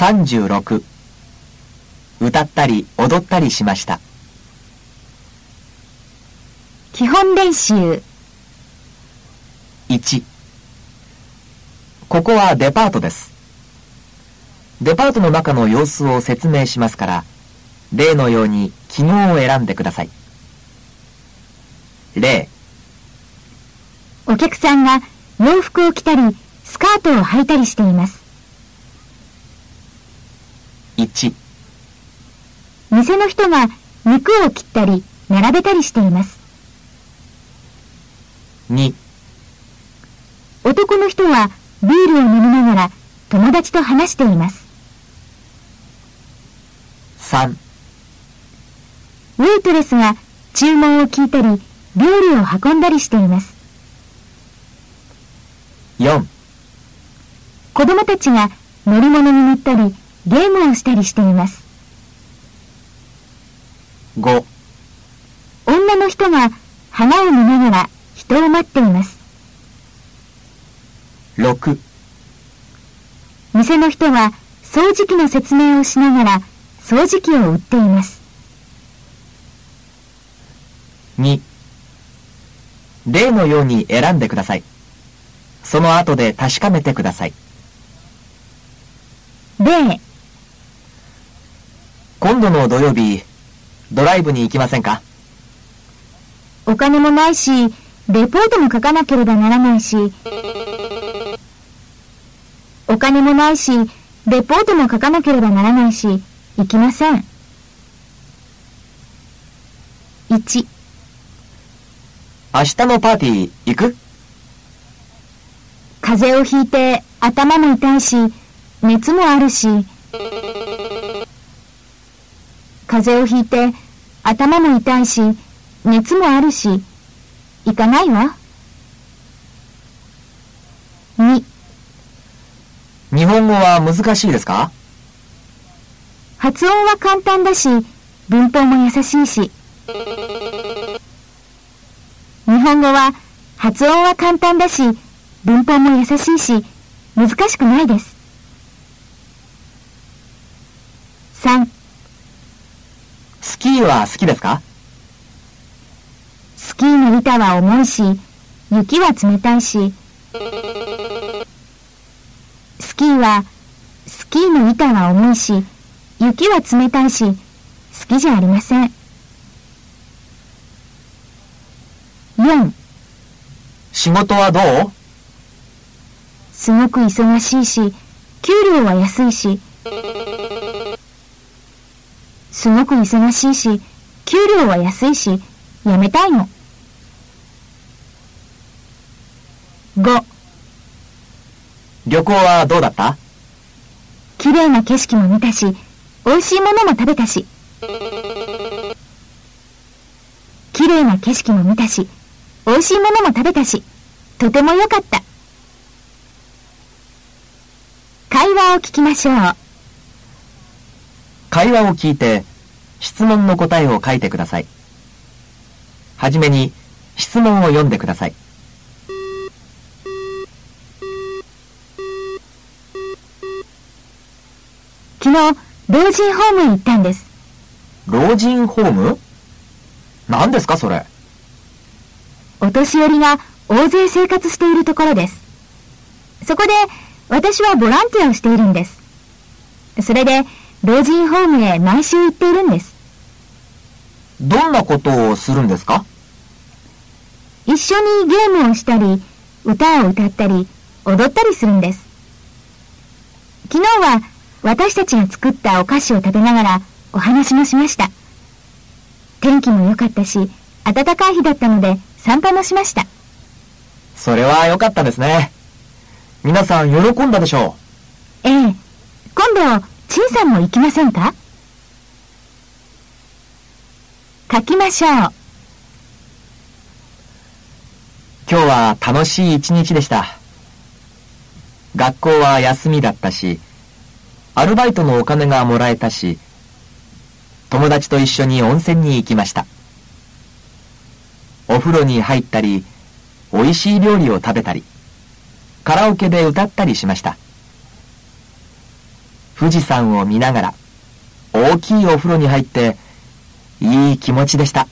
36歌ったり踊ったりしました。基本練習。1ここはデパートです。デパートの中の様子を説明しますから例のように記号を選んでください。例。お客さんが洋服を着たりスカートを履いたりしています1店の人が肉を切ったり並べたりしています。2男の人はビールを飲みながら友達と話しています。3ウェイトレスが注文を聞いたり料理を運んだりしています。4子供たちが乗り物に乗ったりゲームをしたりしています。5女の人が花を見ながら人を待っています。6店の人は掃除機の説明をしながら掃除機を売っています。2例のように選んでください。その後で確かめてください。例今度の土曜日ドライブに行きませんか？お金もないしレポートも書かなければならないし。お金もないしレポートも書かなければならないし行きません。1明日のパーティー行く？風邪をひいて頭も痛いし熱もあるし風邪をひいて頭も痛いし熱もあるし行かないわ。2日本語は難しいですか？発音は簡単だし文法も優しいし。日本語は発音は簡単だし文法も優しいし難しくないです3スキーは好きですか？スキーの板は重いし雪は冷たいし。スキーはスキーの板は重いし雪は冷たいし好きじゃありません。4仕事はどう？すごく忙しいし給料は安いしすごく忙しいし給料は安いし辞めたいの。5旅行はどうだった？綺麗な景色も見たし美味しいものも食べたし。綺麗な景色も見たし美味しいものも食べたしとても良かった。会話を聞きましょう。会話を聞いて質問の答えを書いてください。はじめに質問を読んでください。昨日老人ホームへ行ったんです。老人ホーム？何ですかそれ？お年寄りが大勢生活しているところです。そこで私はボランティアをしているんです。それで老人ホームへ毎週行っているんですどんなことをするんですか？一緒にゲームをしたり歌を歌ったり踊ったりするんです。昨日は私たちが作ったお菓子を食べながらお話もしました。天気も良かったし暖かい日だったので散歩もしました。それは良かったですね。皆さん喜んだでしょええ。今度陳さんも行きませんか？書きましょう。今日は楽しい一日でした。学校は休みだったしアルバイトのお金がもらえたし友達と一緒に温泉に行きました。お風呂に入ったりおいしい料理を食べたりカラオケで歌ったりしました。富士山を見ながら、大きいお風呂に入って、いい気持ちでした。